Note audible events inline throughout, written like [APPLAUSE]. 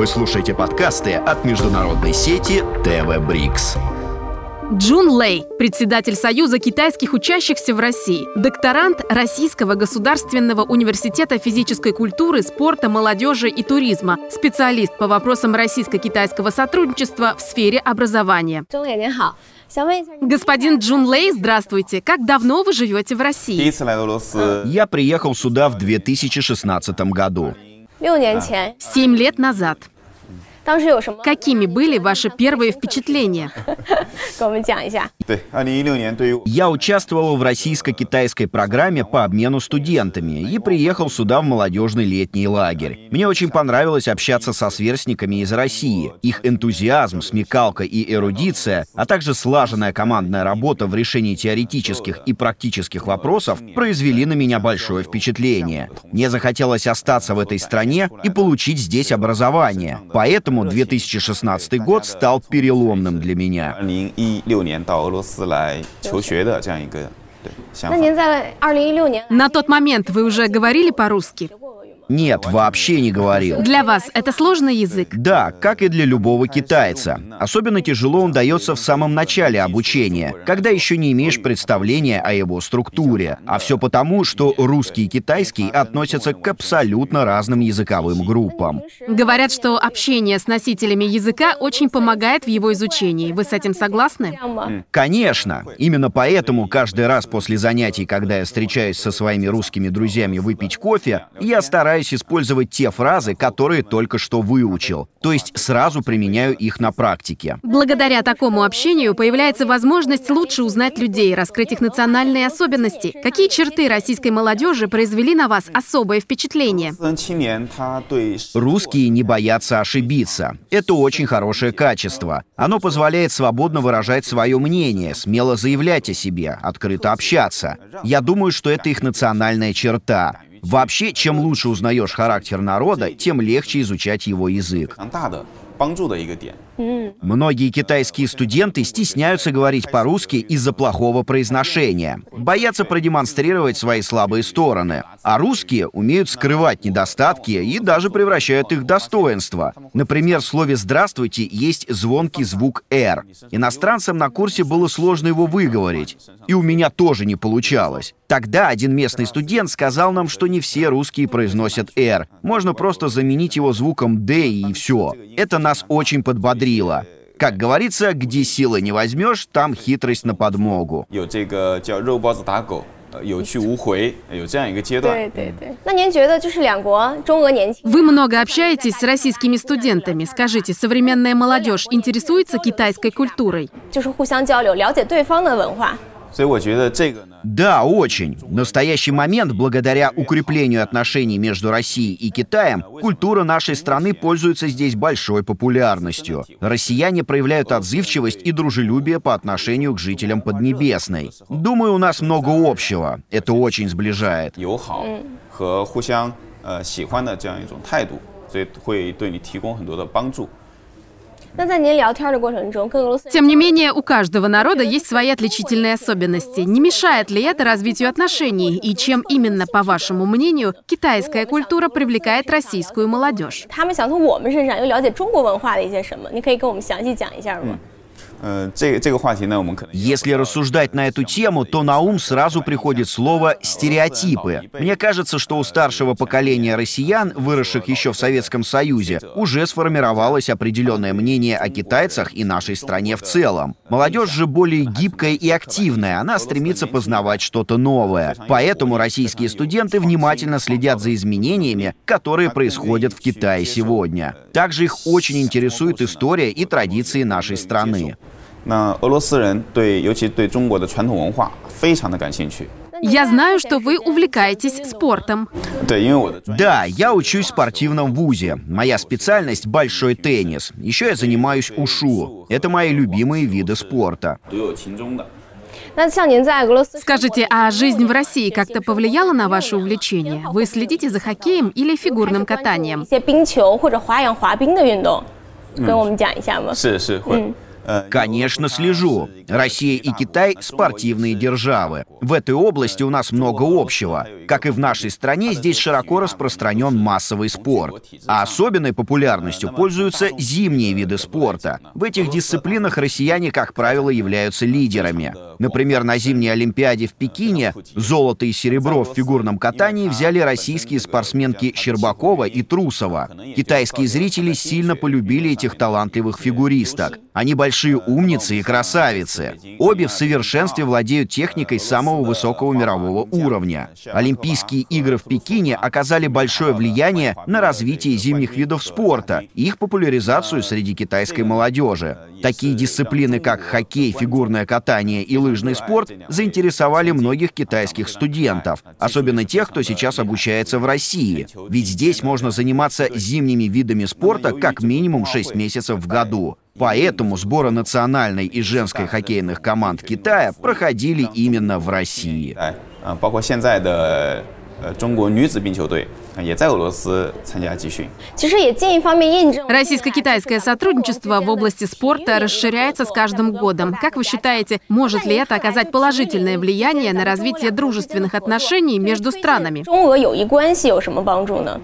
Вы слушаете подкасты от международной сети ТВ Брикс. Джун Лэй, председатель Союза китайских учащихся в России, докторант Российского государственного университета физической культуры, спорта, молодежи и туризма, специалист по вопросам российско-китайского сотрудничества в сфере образования. Господин Джун Лей, здравствуйте. Как давно вы живете в России? Я приехал сюда в 2016 году. 六年前， Семь лет назад. Какими были ваши первые впечатления? [LAUGHS] Я участвовал в российско-китайской программе по обмену студентами и приехал сюда в молодежный летний лагерь. Мне очень понравилось общаться со сверстниками из России. Их энтузиазм, смекалка и эрудиция, а также слаженная командная работа в решении теоретических и практических вопросов произвели на меня большое впечатление. Мне захотелось остаться в этой стране и получить здесь образование. Поэтому поэтому 2016 год стал переломным для меня. 2016 На тот момент вы уже говорили по-русски? Нет, вообще не говорил. Для вас это сложный язык? Да, как и для любого китайца. Особенно тяжело он дается в самом начале обучения, когда еще не имеешь представления о его структуре. А все потому, что русский и китайский относятся к абсолютно разным языковым группам. Говорят, что общение с носителями языка очень помогает в его изучении. Вы с этим согласны? Конечно. Именно поэтому каждый раз после занятий, когда я встречаюсь со своими русскими друзьями выпить кофе, я стараюсь стараюсь использовать те фразы, которые только что выучил. То есть сразу применяю их на практике. Благодаря такому общению появляется возможность лучше узнать людей, раскрыть их национальные особенности. Какие черты российской молодежи произвели на вас особое впечатление? Русские не боятся ошибиться. Это очень хорошее качество. Оно позволяет свободно выражать свое мнение, смело заявлять о себе, открыто общаться. Я думаю, что это их национальная черта. Вообще, чем лучше узнаешь характер народа, тем легче изучать его язык. Многие китайские студенты стесняются говорить по-русски из-за плохого произношения, боятся продемонстрировать свои слабые стороны. А русские умеют скрывать недостатки и даже превращают их в достоинства. Например, в слове «здравствуйте» есть звонкий звук «р». Иностранцам на курсе было сложно его выговорить. И у меня тоже не получалось. Тогда один местный студент сказал нам, что не все русские произносят «р». Можно просто заменить его звуком «д» и все. Это нас очень подбодрило. Как говорится, где силы не возьмешь, там хитрость на подмогу. 有这个叫肉包子打狗，呃有去无回，有这样一个阶段。对对对。那您觉得就是两国中俄年轻 Вы много общаетесь с российскими студентами. Скажите, современная молодежь интересуется китайской культурой? 就是互相交流，了解对方的文化。 所以我觉得这个呢， Да, очень. В настоящий момент, благодаря укреплению отношений между Россией и Китаем, культура нашей страны пользуется здесь большой популярностью. Россияне проявляют отзывчивость и дружелюбие по отношению к жителям Поднебесной. Думаю, у нас много общего. Это очень сближает. 友好和互相呃喜欢的这样一种态度，所以会对你提供很多的帮助。 Тем не менее, у каждого народа есть свои отличительные особенности. Не мешает ли это развитию отношений? И чем именно, по вашему мнению, китайская культура привлекает российскую молодежь? 他们想从我们身上又了解中国文化的一些什么？你可以跟我们详细讲一下吗？呃， Если рассуждать на эту тему, то на ум сразу приходит слово «стереотипы». Мне кажется, что у старшего поколения россиян, выросших еще в Советском Союзе, уже сформировалось определенное мнение о китайцах и нашей стране в целом. Молодежь же более гибкая и активная, она стремится познавать что-то новое. Поэтому российские студенты внимательно следят за изменениями, которые происходят в Китае сегодня. Также их очень интересует история и традиции нашей страны. 那俄罗斯人对，尤其对中国的传统文化非常的感兴趣。 Я знаю, что вы увлекаетесь спортом. 对，因为我的专业 Да, я учусь в спортивном вузе. Моя специальность — большой теннис. Еще я занимаюсь ушу. Это мои любимые виды спорта. 独有其中的。那像您在俄罗斯， Скажите, а жизнь в России как-то повлияла на ваше увлечение? Вы следите за хоккеем или фигурным 一 катанием? 些冰球或者花样滑冰的运动，跟我们讲一下吗？是是会。 Конечно, слежу. Россия и Китай — спортивные державы. В этой области у нас много общего. Как и в нашей стране, здесь широко распространен массовый спорт. А особенной популярностью пользуются зимние виды спорта. В этих дисциплинах россияне, как правило, являются лидерами. Например, на зимней Олимпиаде в Пекине золото и серебро в фигурном катании взяли российские спортсменки Щербакова и Трусова. Китайские зрители сильно полюбили этих талантливых фигуристок. Они большие умницы и красавицы. Обе в совершенстве владеют техникой самого высокого мирового уровня. Олимпийские игры в Пекине оказали большое влияние на развитие зимних видов спорта и их популяризацию среди китайской молодежи. Такие дисциплины, как хоккей, фигурное катание и лыжный спорт, заинтересовали многих китайских студентов, особенно тех, кто сейчас обучается в России. Ведь здесь можно заниматься зимними видами спорта как минимум 6 месяцев в году. Поэтому сборы национальной и женской хоккейных команд Китая проходили именно в России. 包括现在的呃中国女子冰球队 也在俄罗斯参加集训。其实也进一方面印证 Российско-китайское сотрудничество в области спорта расширяется с каждым годом. Как вы считаете, может ли это оказать положительное влияние на развитие дружественных отношений между странами? 中俄友谊关系有什么帮助呢？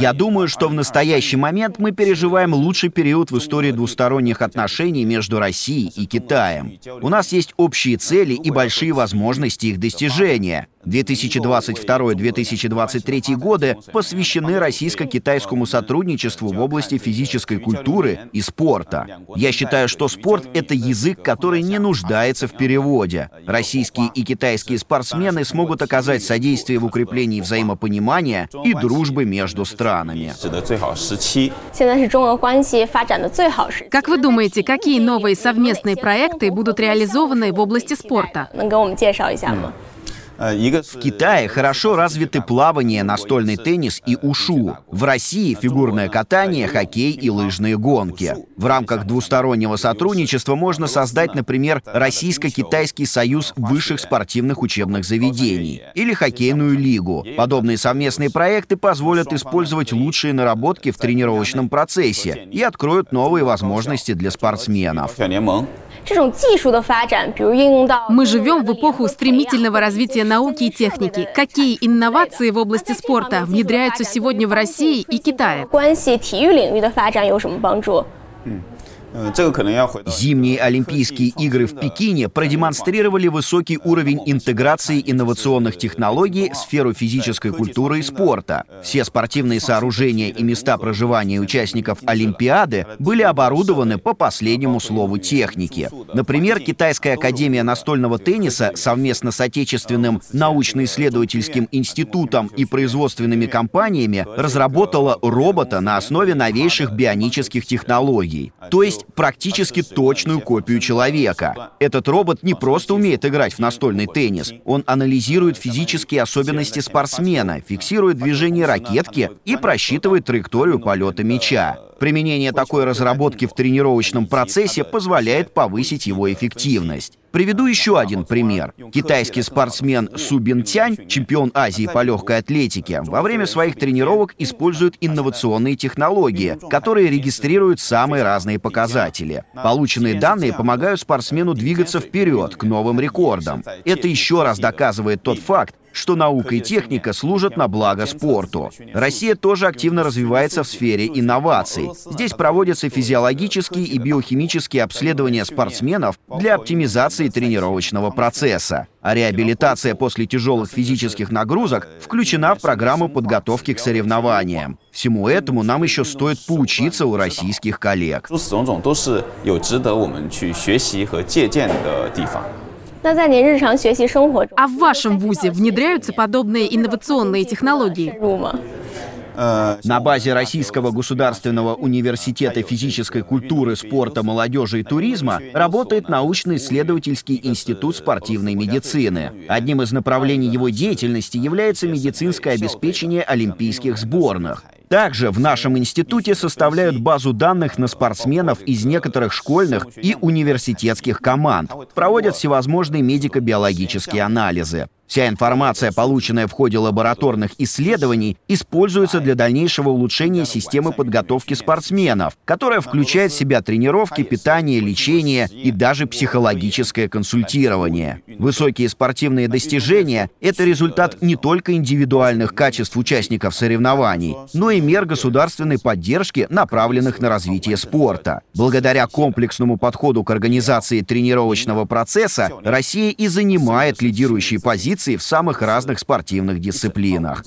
Я думаю, что в настоящий момент мы переживаем лучший период в истории двусторонних отношений между Россией и Китаем. У нас есть общие цели и большие возможности их достижения. 2022-2023 годы посвящены российско-китайскому сотрудничеству в области физической культуры и спорта. Я считаю, что спорт — это язык, который не нуждается в переводе. Российские и китайские спортсмены смогут оказать содействие в укреплении взаимопонимания и дружбы между странами. 指的最好时期。现在是中俄关系发展的最好时期， Как вы думаете, какие новые совместные проекты будут реализованы в области спорта? 能给我们介绍一下吗？呃，一个是 в Китае хорошо развиты плавание, настольный теннис и ушу. В России фигурное катание, хоккей и лыжные гонки. В рамках двустороннего сотрудничества можно создать, например, Российско-Китайский союз высших спортивных учебных заведений или хоккейную лигу. Подобные совместные проекты позволят использовать лучшие наработки в тренировочном процессе и откроют новые возможности для спортсменов. 小联盟。这种技术的发展，比如应用到 Мы живем в эпоху стремительного развития науки и техники. Какие инновации в области спорта внедряются сегодня в России и Китае? 关系体育领域的发展有什么帮助？嗯，这个可能要回到 Зимние Олимпийские игры в Пекине продемонстрировали высокий уровень интеграции инновационных технологий в сферу физической культуры и спорта. Все спортивные сооружения и места проживания участников Олимпиады были оборудованы по последнему слову техники. Например, Китайская академия настольного тенниса совместно с отечественным научно-исследовательским институтом и производственными компаниями разработала робота на основе новейших бионических технологий. То есть практически точную копию человека. Этот робот не просто умеет играть в настольный теннис, он анализирует физические особенности спортсмена, фиксирует движение ракетки и просчитывает траекторию полета мяча. Применение такой разработки в тренировочном процессе позволяет повысить его эффективность. Приведу еще один пример. Китайский спортсмен Су Бинтянь, чемпион Азии по легкой атлетике, во время своих тренировок использует инновационные технологии, которые регистрируют самые разные показатели. Полученные данные помогают спортсмену двигаться вперед к новым рекордам. Это еще раз доказывает тот факт, что наука и техника служат на благо спорту. Россия тоже активно развивается в сфере инноваций. Здесь проводятся физиологические и биохимические обследования спортсменов для оптимизации тренировочного процесса. А реабилитация после тяжелых физических нагрузок включена в программу подготовки к соревнованиям. Всему этому нам еще стоит поучиться у российских коллег. 诸此种种都是有值得我们去学习和借鉴的地方。 А в вашем ВУЗе внедряются подобные инновационные технологии? На базе Российского государственного университета физической культуры, спорта, молодежи и туризма работает научно-исследовательский институт спортивной медицины. Одним из направлений его деятельности является медицинское обеспечение олимпийских сборных. Также в нашем институте составляют базу данных на спортсменов из некоторых школьных и университетских команд, проводят всевозможные медико-биологические анализы. Вся информация, полученная в ходе лабораторных исследований, используется для дальнейшего улучшения системы подготовки спортсменов, которая включает в себя тренировки, питание, лечение и даже психологическое консультирование. Высокие спортивные достижения — это результат не только индивидуальных качеств участников соревнований, но и мер государственной поддержки, направленных на развитие спорта. Благодаря комплексному подходу к организации тренировочного процесса Россия и занимает лидирующие позиции позиции в самых разных спортивных дисциплинах.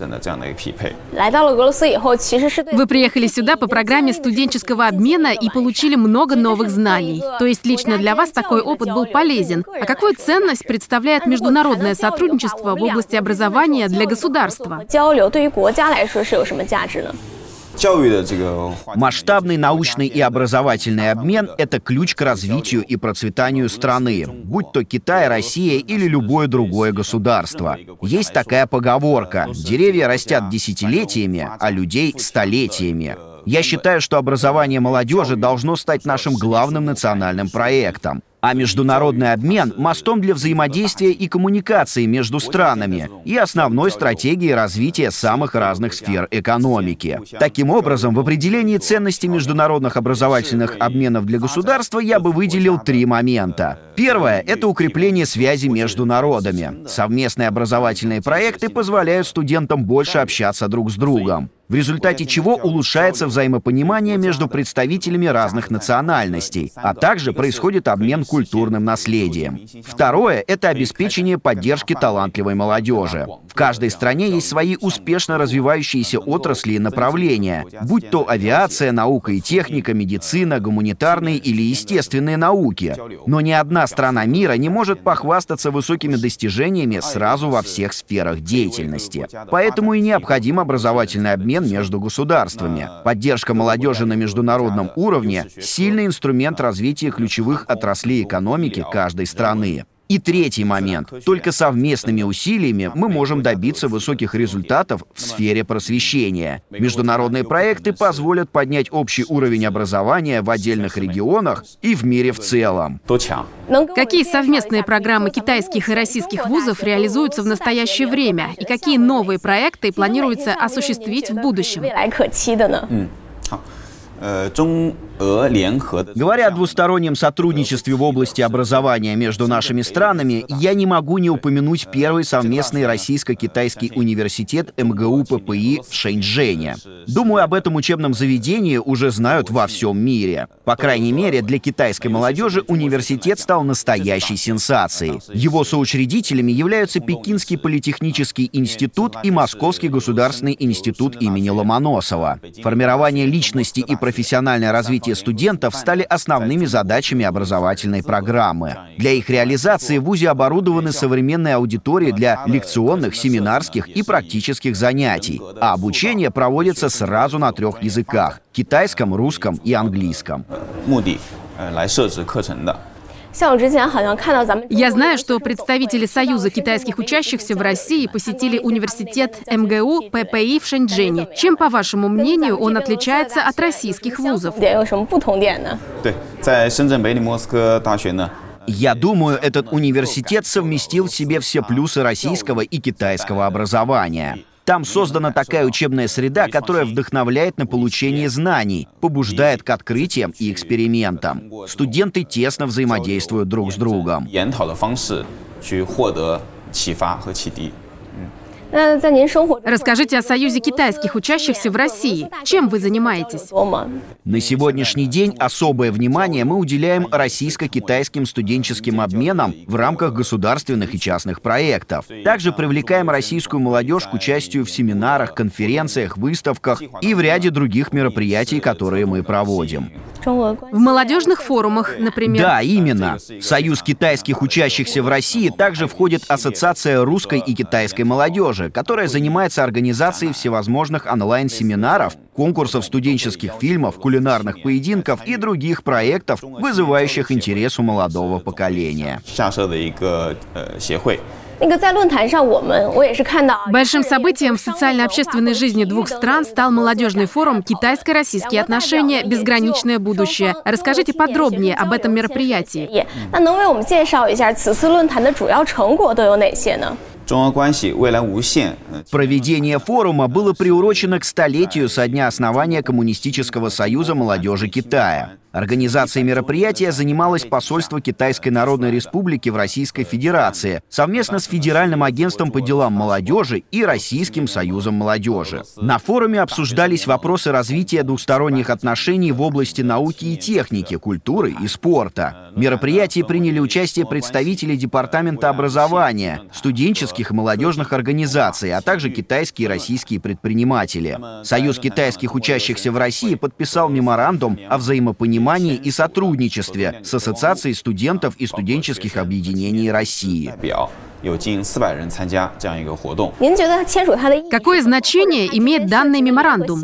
Вы приехали сюда по программе студенческого обмена и получили много новых знаний. То есть лично для вас такой опыт был полезен. А какую ценность представляет международное сотрудничество в области образования для государства? Масштабный научный и образовательный обмен — это ключ к развитию и процветанию страны, будь то Китай, Россия или любое другое государство. Есть такая поговорка «деревья растят десятилетиями, а людей — столетиями». Я считаю, что образование молодежи должно стать нашим главным национальным проектом а международный обмен — мостом для взаимодействия и коммуникации между странами и основной стратегией развития самых разных сфер экономики. Таким образом, в определении ценности международных образовательных обменов для государства я бы выделил три момента. Первое — это укрепление связи между народами. Совместные образовательные проекты позволяют студентам больше общаться друг с другом в результате чего улучшается взаимопонимание между представителями разных национальностей, а также происходит обмен культурным наследием. Второе — это обеспечение поддержки талантливой молодежи. В каждой стране есть свои успешно развивающиеся отрасли и направления, будь то авиация, наука и техника, медицина, гуманитарные или естественные науки. Но ни одна страна мира не может похвастаться высокими достижениями сразу во всех сферах деятельности. Поэтому и необходим образовательный обмен обмен между государствами. Поддержка молодежи на международном уровне — сильный инструмент развития ключевых отраслей экономики каждой страны. И третий момент. Только совместными усилиями мы можем добиться высоких результатов в сфере просвещения. Международные проекты позволят поднять общий уровень образования в отдельных регионах и в мире в целом. Какие совместные программы китайских и российских вузов реализуются в настоящее время? И какие новые проекты планируется осуществить в будущем? Говоря о двустороннем сотрудничестве в области образования между нашими странами, я не могу не упомянуть первый совместный российско-китайский университет МГУ ППИ в Шэньчжэне. Думаю, об этом учебном заведении уже знают во всем мире. По крайней мере, для китайской молодежи университет стал настоящей сенсацией. Его соучредителями являются Пекинский политехнический институт и Московский государственный институт имени Ломоносова. Формирование личности и профессиональное развитие студентов стали основными задачами образовательной программы. Для их реализации в ВУЗе оборудованы современные аудитории для лекционных, семинарских и практических занятий, а обучение проводится сразу на трех языках — китайском, русском и английском. Я знаю, что представители Союза китайских учащихся в России посетили университет МГУ ППИ в Шэньчжэне. Чем, по вашему мнению, он отличается от российских вузов? Я думаю, этот университет совместил в себе все плюсы российского и китайского образования. Там создана такая учебная среда, которая вдохновляет на получение знаний, побуждает к открытиям и экспериментам. Студенты тесно взаимодействуют друг с другом. Расскажите о Союзе китайских учащихся в России. Чем вы занимаетесь? На сегодняшний день особое внимание мы уделяем российско-китайским студенческим обменам в рамках государственных и частных проектов. Также привлекаем российскую молодежь к участию в семинарах, конференциях, выставках и в ряде других мероприятий, которые мы проводим. В молодежных форумах, например? Да, именно. В Союз китайских учащихся в России также входит Ассоциация русской и китайской молодежи, которая занимается организацией всевозможных онлайн-семинаров, конкурсов студенческих фильмов, кулинарных поединков и других проектов, вызывающих интерес у молодого поколения. Большим событием в социально-общественной жизни двух стран стал молодежный форум «Китайско-российские отношения. Безграничное будущее». Расскажите подробнее об этом мероприятии. Проведение форума было приурочено к столетию со дня основания Коммунистического союза молодежи Китая. Организацией мероприятия занималось посольство Китайской Народной Республики в Российской Федерации совместно с Федеральным агентством по делам молодежи и Российским союзом молодежи. На форуме обсуждались вопросы развития двусторонних отношений в области науки и техники, культуры и спорта. В мероприятии приняли участие представители Департамента образования, студенческих и молодежных организаций, а также китайские и российские предприниматели. Союз китайских учащихся в России подписал меморандум о взаимопонимании взаимопонимании и сотрудничестве с Ассоциацией студентов и студенческих объединений России. Какое значение имеет данный меморандум?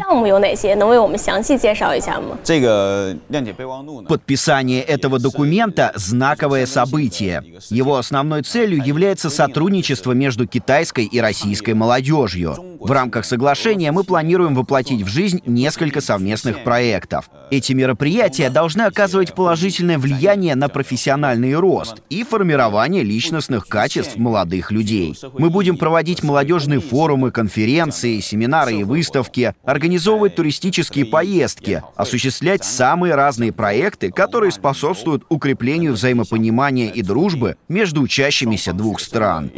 Подписание этого документа – знаковое событие. Его основной целью является сотрудничество между китайской и российской молодежью. В рамках соглашения мы планируем воплотить в жизнь несколько совместных проектов. Эти мероприятия должны оказывать положительное влияние на профессиональный рост и формирование личностных качеств молодых людей. Мы будем проводить молодежные форумы, конференции, семинары и выставки, организовывать туристические поездки, осуществлять самые разные проекты, которые способствуют укреплению взаимопонимания и дружбы между учащимися двух стран.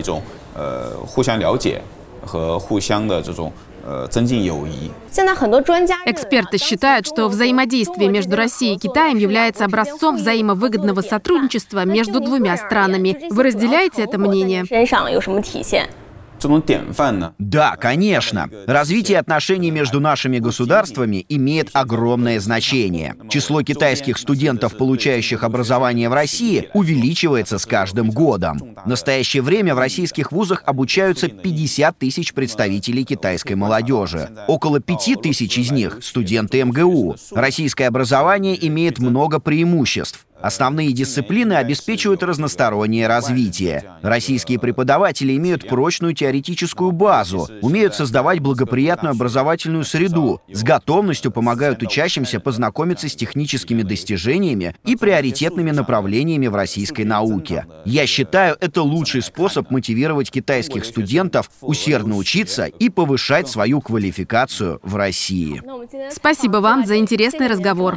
互相了解和互相的这种呃增进友谊。 Эксперты считают, что взаимодействие между Россией и Китаем является образцом взаимовыгодного сотрудничества между двумя странами. Вы разделяете это мнение? Да, конечно. Развитие отношений между нашими государствами имеет огромное значение. Число китайских студентов, получающих образование в России, увеличивается с каждым годом. В настоящее время в российских вузах обучаются 50 тысяч представителей китайской молодежи. Около 5 тысяч из них — студенты МГУ. Российское образование имеет много преимуществ. Основные дисциплины обеспечивают разностороннее развитие. Российские преподаватели имеют прочную теоретическую базу, умеют создавать благоприятную образовательную среду, с готовностью помогают учащимся познакомиться с техническими достижениями и приоритетными направлениями в российской науке. Я считаю, это лучший способ мотивировать китайских студентов усердно учиться и повышать свою квалификацию в России. Спасибо вам за интересный разговор.